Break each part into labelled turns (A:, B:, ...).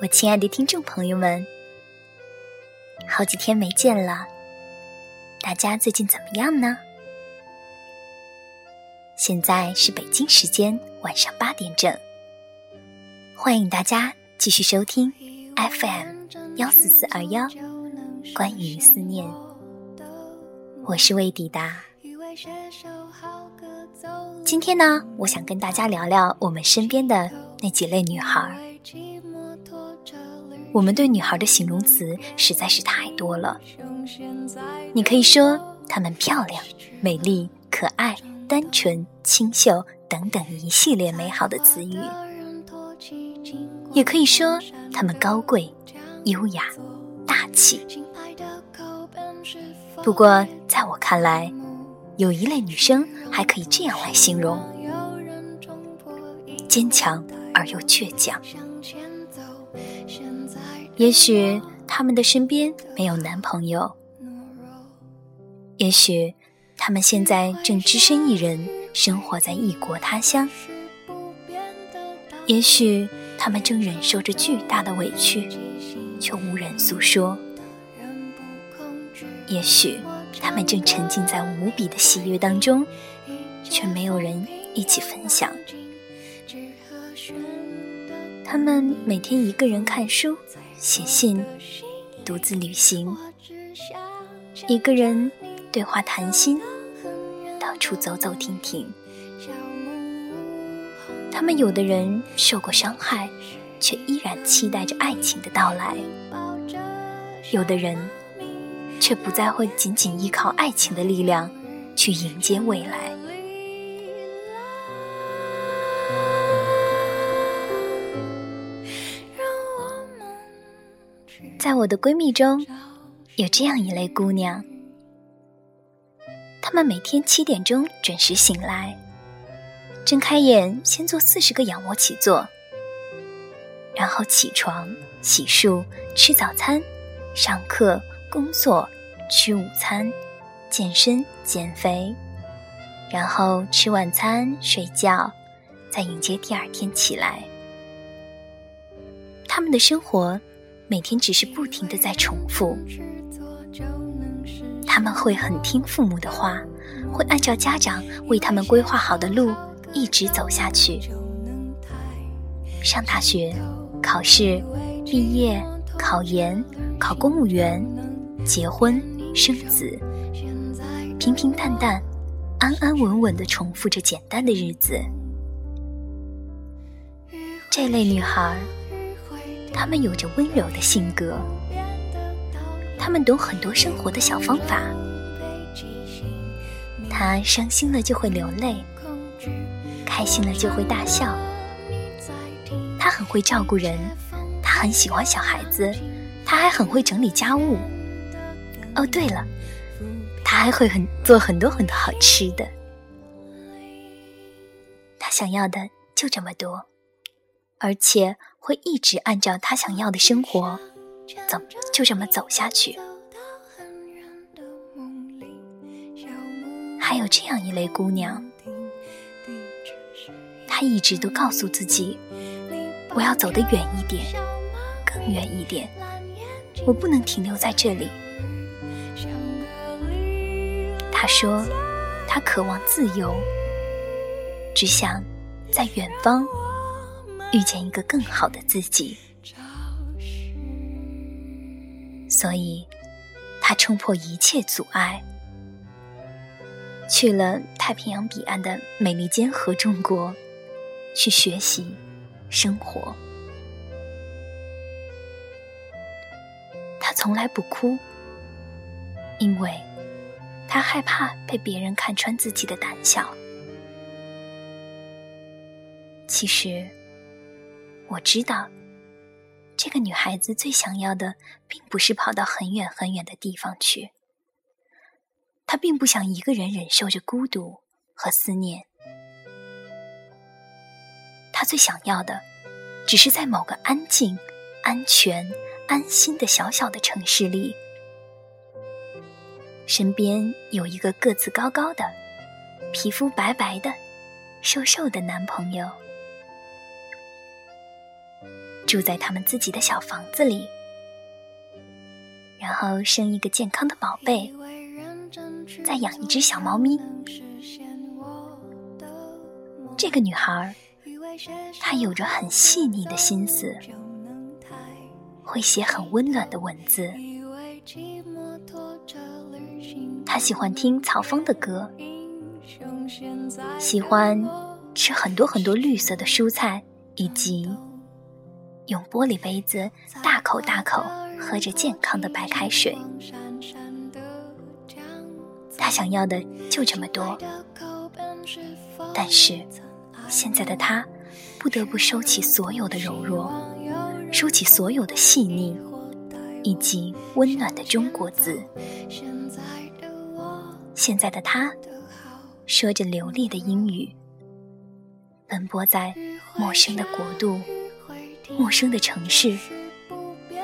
A: 我亲爱的听众朋友们，好几天没见了，大家最近怎么样呢？现在是北京时间晚上八点整，欢迎大家继续收听 FM 幺四四二幺，关于思念，我是魏抵达。今天呢，我想跟大家聊聊我们身边的那几类女孩。我们对女孩的形容词实在是太多了，你可以说她们漂亮、美丽、可爱、单纯、清秀等等一系列美好的词语，也可以说她们高贵、优雅、大气。不过，在我看来，有一类女生还可以这样来形容：坚强而又倔强。也许他们的身边没有男朋友，也许他们现在正只身一人生活在异国他乡，也许他们正忍受着巨大的委屈，却无人诉说，也许他们正沉浸在无比的喜悦当中，却没有人一起分享。他们每天一个人看书。写信，独自旅行，一个人对话谈心，到处走走停停。他们有的人受过伤害，却依然期待着爱情的到来；有的人却不再会仅仅依靠爱情的力量去迎接未来。在我的闺蜜中，有这样一类姑娘，她们每天七点钟准时醒来，睁开眼先做四十个仰卧起坐，然后起床、洗漱、吃早餐、上课、工作、吃午餐、健身减肥，然后吃晚餐、睡觉，再迎接第二天起来。他们的生活。每天只是不停的在重复，他们会很听父母的话，会按照家长为他们规划好的路一直走下去。上大学、考试、毕业、考研、考公务员、结婚、生子，平平淡淡、安安稳稳的重复着简单的日子。这类女孩。他们有着温柔的性格，他们懂很多生活的小方法。他伤心了就会流泪，开心了就会大笑。他很会照顾人，他很喜欢小孩子，他还很会整理家务。哦，对了，他还会很做很多很多好吃的。他想要的就这么多。而且会一直按照他想要的生活走，就这么走下去。还有这样一类姑娘，她一直都告诉自己：“我要走得远一点，更远一点，我不能停留在这里。”她说：“她渴望自由，只想在远方。”遇见一个更好的自己，所以，他冲破一切阻碍，去了太平洋彼岸的美利坚合众国，去学习生活。他从来不哭，因为他害怕被别人看穿自己的胆小。其实。我知道，这个女孩子最想要的，并不是跑到很远很远的地方去。她并不想一个人忍受着孤独和思念。她最想要的，只是在某个安静、安全、安心的小小的城市里，身边有一个个子高高的、皮肤白白的、瘦瘦的男朋友。住在他们自己的小房子里，然后生一个健康的宝贝，再养一只小猫咪。这个女孩，她有着很细腻的心思，会写很温暖的文字。她喜欢听曹芳的歌，喜欢吃很多很多绿色的蔬菜，以及。用玻璃杯子大口大口喝着健康的白开水，他想要的就这么多。但是，现在的他不得不收起所有的柔弱，收起所有的细腻，以及温暖的中国字。现在的他说着流利的英语，奔波在陌生的国度。陌生的城市，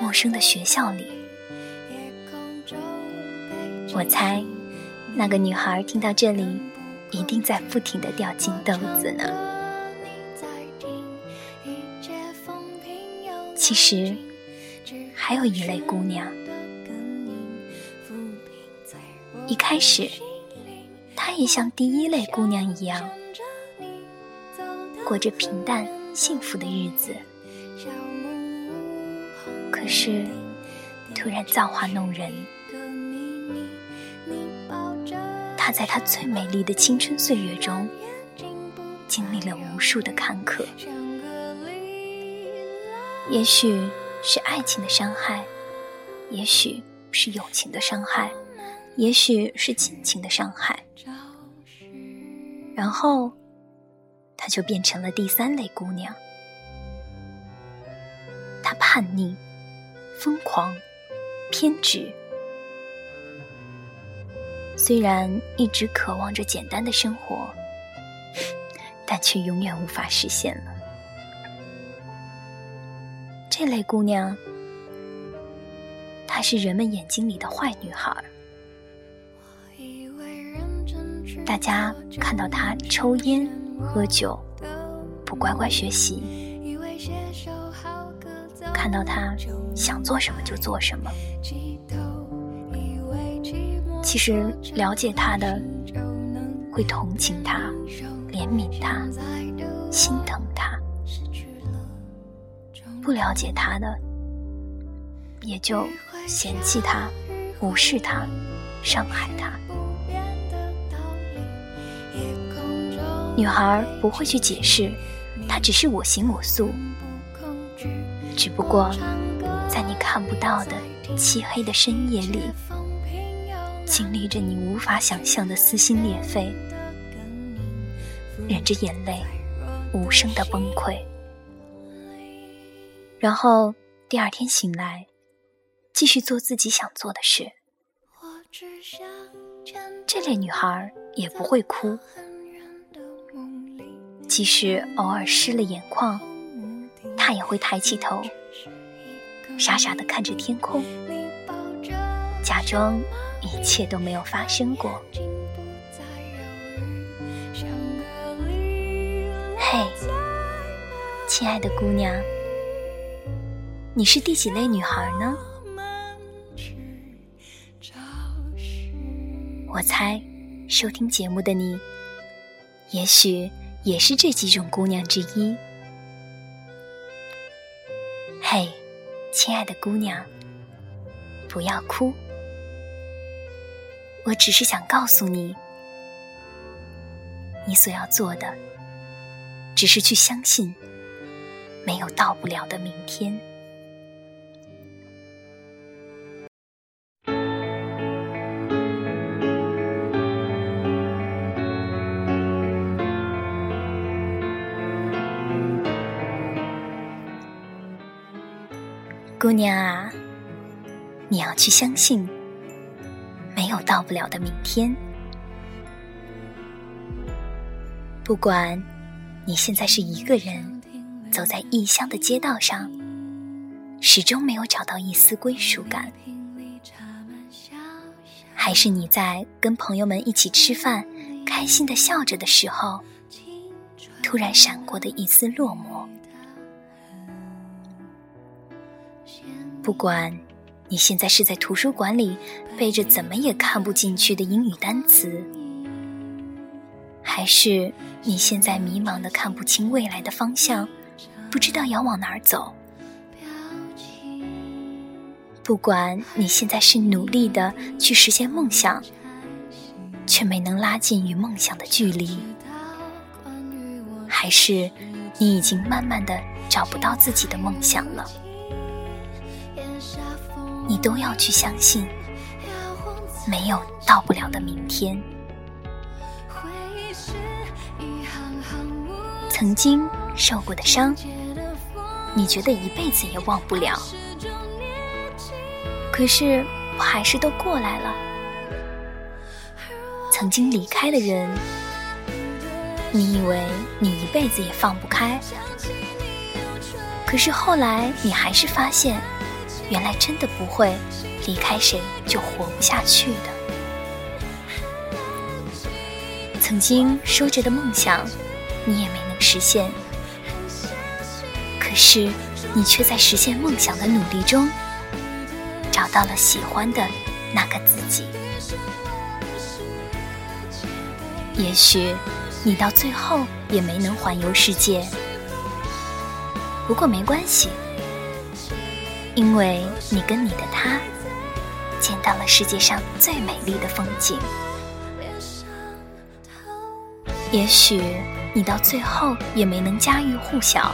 A: 陌生的学校里，我猜，那个女孩听到这里，一定在不停的掉金豆子呢。其实，还有一类姑娘，一开始，她也像第一类姑娘一样，过着平淡幸福的日子。可是，突然造化弄人，她在她最美丽的青春岁月中，经历了无数的坎坷。也许是爱情的伤害，也许是友情的伤害，也许是亲情的伤害。然后，她就变成了第三类姑娘。她叛逆。疯狂、偏执，虽然一直渴望着简单的生活，但却永远无法实现了。这类姑娘，她是人们眼睛里的坏女孩。大家看到她抽烟、喝酒，不乖乖学习。看到他想做什么就做什么，其实了解他的会同情他、怜悯他、心疼他；不了解他的，也就嫌弃他、无视他、伤害他。女孩不会去解释，她只是我行我素。只不过，在你看不到的漆黑的深夜里，经历着你无法想象的撕心裂肺，忍着眼泪，无声的崩溃，然后第二天醒来，继续做自己想做的事。这类女孩也不会哭，即使偶尔湿了眼眶。他也会抬起头，傻傻的看着天空，假装一切都没有发生过。嘿，亲爱的姑娘，你是第几类女孩呢？我猜，收听节目的你，也许也是这几种姑娘之一。嘿，亲爱的姑娘，不要哭。我只是想告诉你，你所要做的，只是去相信，没有到不了的明天。姑娘啊，你要去相信，没有到不了的明天。不管你现在是一个人走在异乡的街道上，始终没有找到一丝归属感，还是你在跟朋友们一起吃饭，开心的笑着的时候，突然闪过的一丝落寞。不管你现在是在图书馆里背着怎么也看不进去的英语单词，还是你现在迷茫的看不清未来的方向，不知道要往哪儿走。不管你现在是努力的去实现梦想，却没能拉近与梦想的距离，还是你已经慢慢的找不到自己的梦想了，你都要去相信，没有到不了的明天。曾经受过的伤，你觉得一辈子也忘不了。可是，我还是都过来了。曾经离开的人，你以为你一辈子也放不开。可是后来，你还是发现，原来真的不会离开谁就活不下去的。曾经说着的梦想，你也没能实现。可是，你却在实现梦想的努力中。找到了喜欢的那个自己，也许你到最后也没能环游世界，不过没关系，因为你跟你的他见到了世界上最美丽的风景。也许你到最后也没能家喻户晓，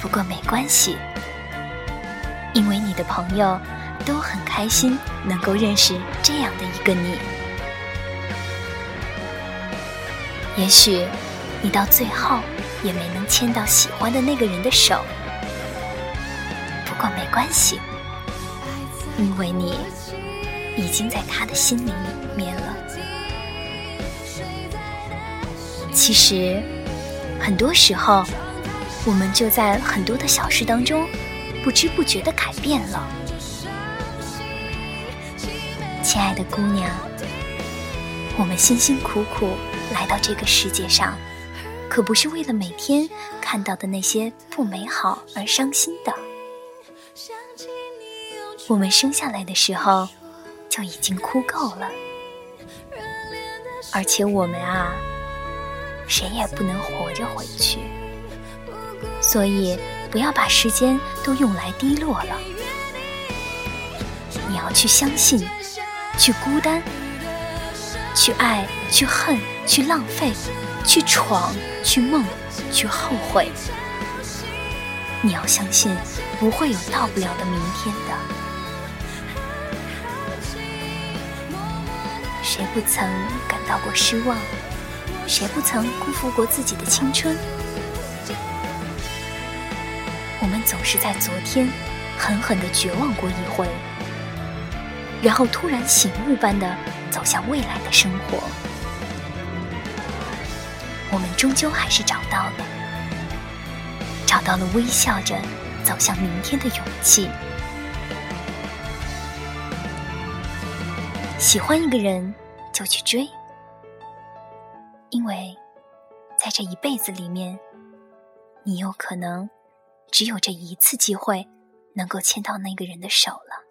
A: 不过没关系。因为你的朋友都很开心能够认识这样的一个你。也许你到最后也没能牵到喜欢的那个人的手，过没关系，因为你已经在他的心里面了。其实，很多时候，我们就在很多的小事当中。不知不觉的改变了，亲爱的姑娘，我们辛辛苦苦来到这个世界上，可不是为了每天看到的那些不美好而伤心的。我们生下来的时候就已经哭够了，而且我们啊，谁也不能活着回去，所以。不要把时间都用来低落了，你要去相信，去孤单，去爱，去恨，去浪费，去闯，去梦，去后悔。你要相信，不会有到不了的明天的。谁不曾感到过失望？谁不曾辜负过自己的青春？我们总是在昨天狠狠的绝望过一回，然后突然醒悟般的走向未来的生活。我们终究还是找到了，找到了微笑着走向明天的勇气。喜欢一个人就去追，因为在这一辈子里面，你有可能。只有这一次机会，能够牵到那个人的手了。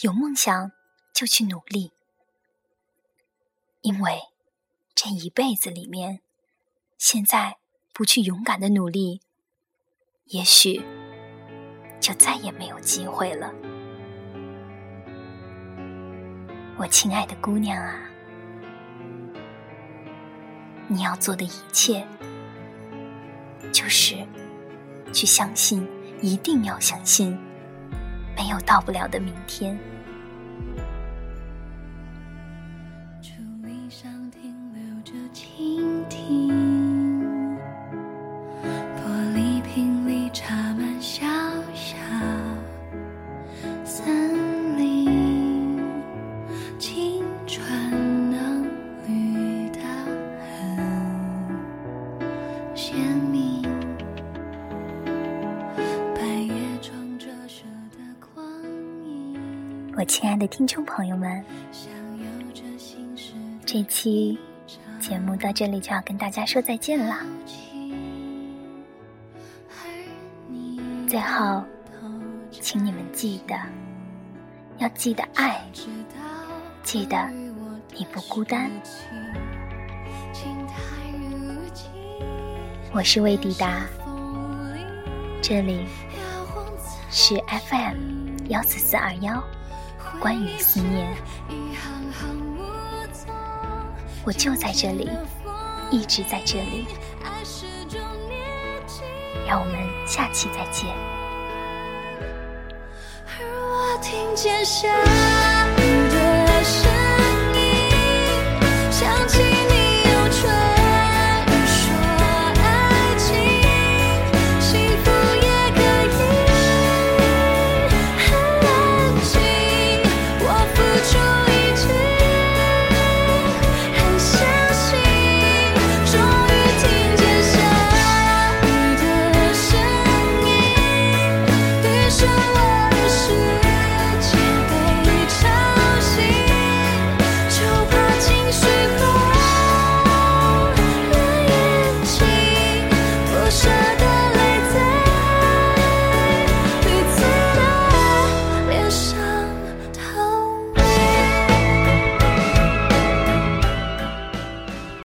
A: 有梦想就去努力，因为这一辈子里面，现在不去勇敢的努力，也许就再也没有机会了。我亲爱的姑娘啊，你要做的一切。就是去相信，一定要相信，没有到不了的明天。亲爱的听众朋友们，这期节目到这里就要跟大家说再见了。最后，请你们记得，要记得爱，记得你不孤单。我是魏迪达，这里是 FM 幺四四二幺，关于思念，我就在这里，一直在这里，让我们下期再见。而我听见下